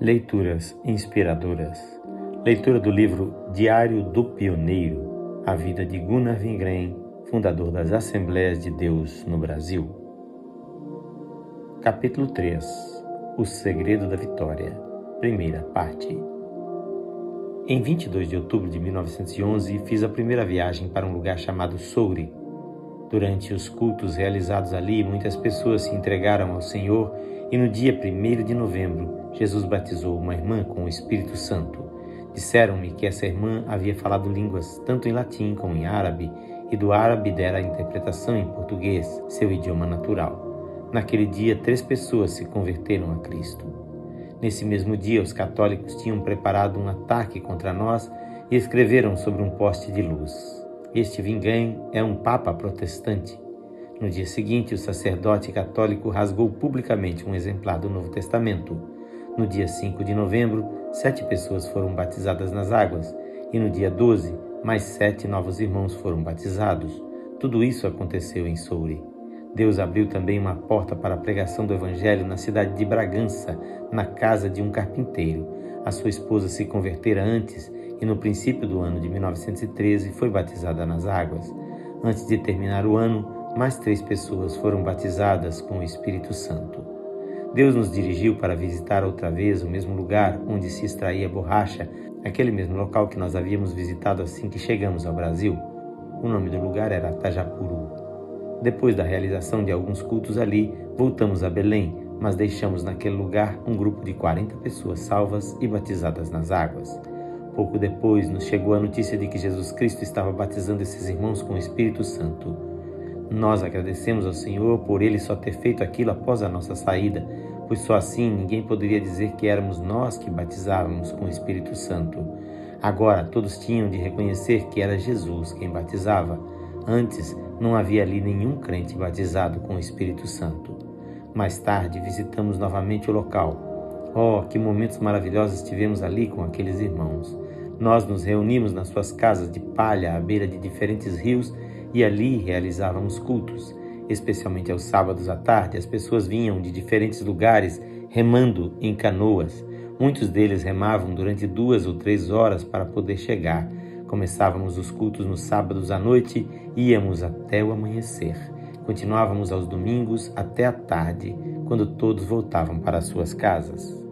Leituras inspiradoras. Leitura do livro Diário do Pioneiro, a vida de Gunnar Wingren, fundador das Assembleias de Deus no Brasil. Capítulo 3. O segredo da vitória. Primeira parte. Em 22 de outubro de 1911, fiz a primeira viagem para um lugar chamado Souri. Durante os cultos realizados ali, muitas pessoas se entregaram ao Senhor e no dia 1 de novembro, Jesus batizou uma irmã com o Espírito Santo. Disseram-me que essa irmã havia falado línguas tanto em latim como em árabe, e do árabe dera a interpretação em português, seu idioma natural. Naquele dia, três pessoas se converteram a Cristo. Nesse mesmo dia, os católicos tinham preparado um ataque contra nós e escreveram sobre um poste de luz. Este Vingan é um papa protestante. No dia seguinte, o sacerdote católico rasgou publicamente um exemplar do Novo Testamento no dia 5 de novembro, sete pessoas foram batizadas nas águas, e no dia 12, mais sete novos irmãos foram batizados. Tudo isso aconteceu em Souri. Deus abriu também uma porta para a pregação do Evangelho na cidade de Bragança, na casa de um carpinteiro. A sua esposa se convertera antes e, no princípio do ano de 1913, foi batizada nas águas. Antes de terminar o ano, mais três pessoas foram batizadas com o Espírito Santo. Deus nos dirigiu para visitar outra vez o mesmo lugar onde se extraía borracha, aquele mesmo local que nós havíamos visitado assim que chegamos ao Brasil. O nome do lugar era Tajapuru. Depois da realização de alguns cultos ali, voltamos a Belém, mas deixamos naquele lugar um grupo de 40 pessoas salvas e batizadas nas águas. Pouco depois, nos chegou a notícia de que Jesus Cristo estava batizando esses irmãos com o Espírito Santo. Nós agradecemos ao Senhor por Ele só ter feito aquilo após a nossa saída, pois só assim ninguém poderia dizer que éramos nós que batizávamos com o Espírito Santo. Agora todos tinham de reconhecer que era Jesus quem batizava. Antes não havia ali nenhum crente batizado com o Espírito Santo. Mais tarde visitamos novamente o local. Oh, que momentos maravilhosos tivemos ali com aqueles irmãos. Nós nos reunimos nas suas casas de palha à beira de diferentes rios e ali realizávamos cultos. Especialmente aos sábados à tarde, as pessoas vinham de diferentes lugares remando em canoas. Muitos deles remavam durante duas ou três horas para poder chegar. Começávamos os cultos nos sábados à noite e íamos até o amanhecer. Continuávamos aos domingos até a tarde, quando todos voltavam para suas casas.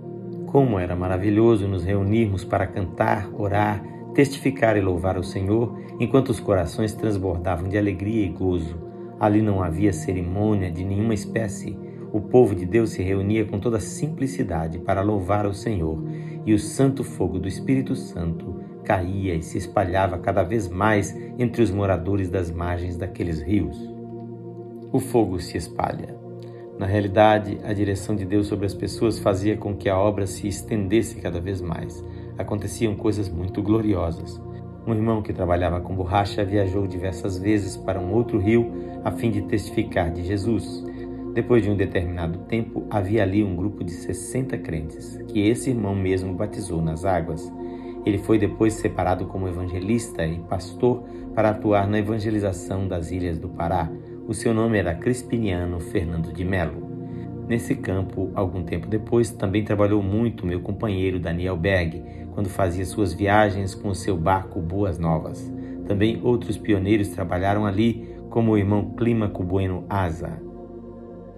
Como era maravilhoso nos reunirmos para cantar, orar, testificar e louvar o Senhor, enquanto os corações transbordavam de alegria e gozo. Ali não havia cerimônia de nenhuma espécie. O povo de Deus se reunia com toda simplicidade para louvar o Senhor, e o santo fogo do Espírito Santo caía e se espalhava cada vez mais entre os moradores das margens daqueles rios. O fogo se espalha. Na realidade, a direção de Deus sobre as pessoas fazia com que a obra se estendesse cada vez mais aconteciam coisas muito gloriosas. Um irmão que trabalhava com borracha viajou diversas vezes para um outro rio a fim de testificar de Jesus. Depois de um determinado tempo, havia ali um grupo de 60 crentes, que esse irmão mesmo batizou nas águas. Ele foi depois separado como evangelista e pastor para atuar na evangelização das ilhas do Pará. O seu nome era Crispiniano Fernando de Melo. Nesse campo, algum tempo depois, também trabalhou muito meu companheiro Daniel Berg, quando fazia suas viagens com o seu barco Boas Novas. Também outros pioneiros trabalharam ali, como o irmão Clímaco Bueno Asa.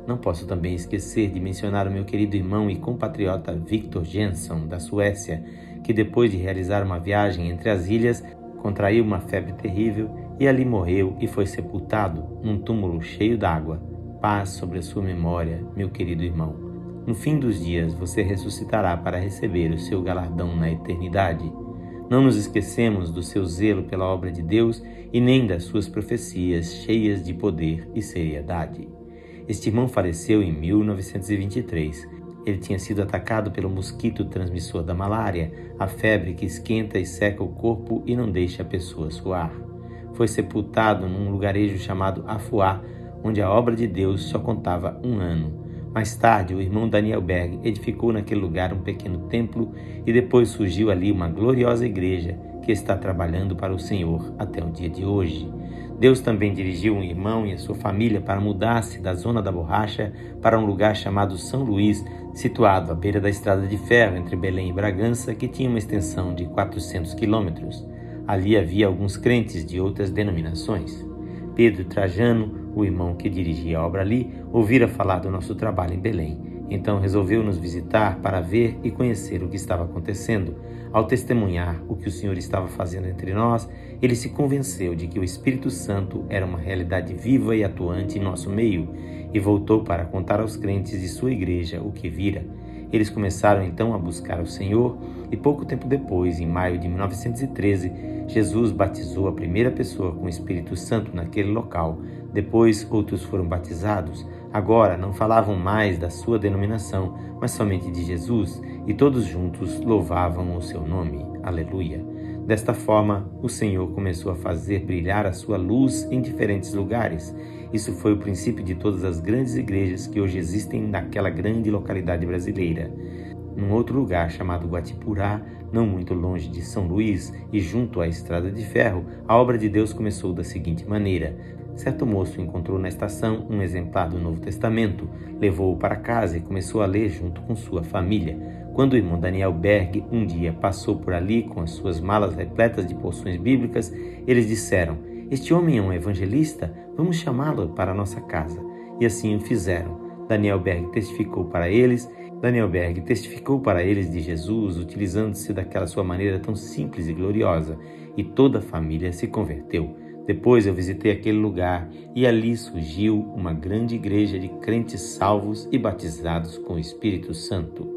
Não posso também esquecer de mencionar o meu querido irmão e compatriota Victor Jensen, da Suécia, que depois de realizar uma viagem entre as ilhas, contraiu uma febre terrível e ali morreu e foi sepultado num túmulo cheio d'água. Paz sobre a sua memória, meu querido irmão. No fim dos dias, você ressuscitará para receber o seu galardão na eternidade. Não nos esquecemos do seu zelo pela obra de Deus e nem das suas profecias cheias de poder e seriedade. Este irmão faleceu em 1923. Ele tinha sido atacado pelo mosquito transmissor da malária, a febre que esquenta e seca o corpo e não deixa a pessoa suar. Foi sepultado num lugarejo chamado Afuá, onde a obra de Deus só contava um ano. Mais tarde, o irmão Daniel Berg edificou naquele lugar um pequeno templo e depois surgiu ali uma gloriosa igreja que está trabalhando para o Senhor até o dia de hoje. Deus também dirigiu um irmão e a sua família para mudar-se da zona da borracha para um lugar chamado São Luís, situado à beira da estrada de ferro entre Belém e Bragança, que tinha uma extensão de 400 quilômetros. Ali havia alguns crentes de outras denominações. Pedro Trajano, o irmão que dirigia a obra ali, ouvira falar do nosso trabalho em Belém então resolveu nos visitar para ver e conhecer o que estava acontecendo. Ao testemunhar o que o Senhor estava fazendo entre nós, ele se convenceu de que o Espírito Santo era uma realidade viva e atuante em nosso meio e voltou para contar aos crentes de sua igreja o que vira. Eles começaram então a buscar o Senhor e pouco tempo depois, em maio de 1913, Jesus batizou a primeira pessoa com o Espírito Santo naquele local. Depois, outros foram batizados. Agora não falavam mais da sua denominação, mas somente de Jesus, e todos juntos louvavam o seu nome. Aleluia. Desta forma, o Senhor começou a fazer brilhar a sua luz em diferentes lugares. Isso foi o princípio de todas as grandes igrejas que hoje existem naquela grande localidade brasileira. Num outro lugar chamado Guatipurá, não muito longe de São Luís e junto à estrada de ferro, a obra de Deus começou da seguinte maneira: Certo moço encontrou na estação um exemplar do Novo Testamento, levou-o para casa e começou a ler junto com sua família. Quando o irmão Daniel Berg um dia passou por ali com as suas malas repletas de porções bíblicas, eles disseram: Este homem é um evangelista, vamos chamá-lo para a nossa casa. E assim o fizeram. Daniel Berg testificou para eles, Daniel Berg testificou para eles de Jesus, utilizando-se daquela sua maneira tão simples e gloriosa, e toda a família se converteu. Depois eu visitei aquele lugar e ali surgiu uma grande igreja de crentes salvos e batizados com o Espírito Santo.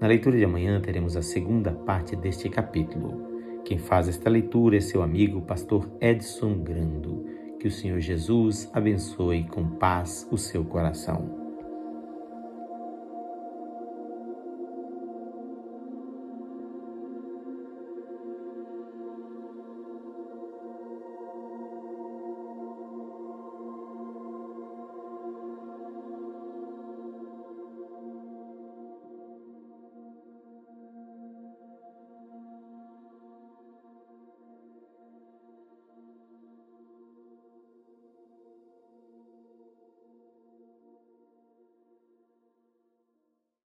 Na leitura de amanhã teremos a segunda parte deste capítulo. Quem faz esta leitura é seu amigo, pastor Edson Grando. Que o Senhor Jesus abençoe com paz o seu coração.